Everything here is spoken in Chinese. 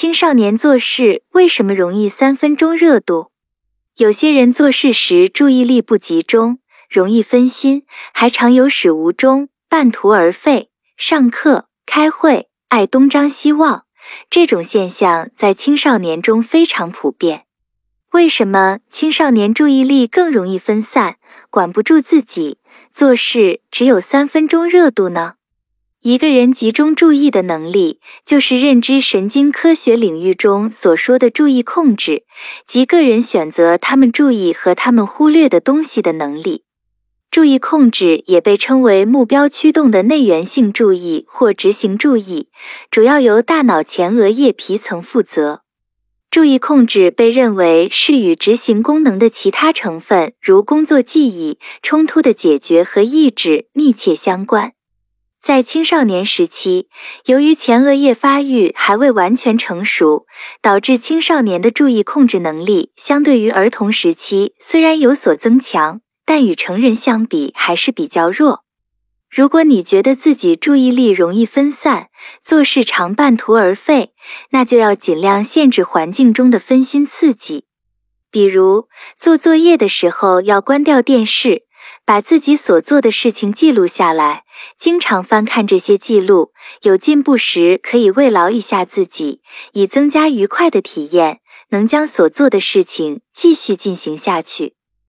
青少年做事为什么容易三分钟热度？有些人做事时注意力不集中，容易分心，还常有始无终、半途而废。上课、开会爱东张西望，这种现象在青少年中非常普遍。为什么青少年注意力更容易分散，管不住自己，做事只有三分钟热度呢？一个人集中注意的能力，就是认知神经科学领域中所说的注意控制，即个人选择他们注意和他们忽略的东西的能力。注意控制也被称为目标驱动的内源性注意或执行注意，主要由大脑前额叶皮层负责。注意控制被认为是与执行功能的其他成分，如工作记忆、冲突的解决和意志密切相关。在青少年时期，由于前额叶发育还未完全成熟，导致青少年的注意控制能力相对于儿童时期虽然有所增强，但与成人相比还是比较弱。如果你觉得自己注意力容易分散，做事常半途而废，那就要尽量限制环境中的分心刺激，比如做作业的时候要关掉电视。把自己所做的事情记录下来，经常翻看这些记录，有进步时可以慰劳一下自己，以增加愉快的体验，能将所做的事情继续进行下去。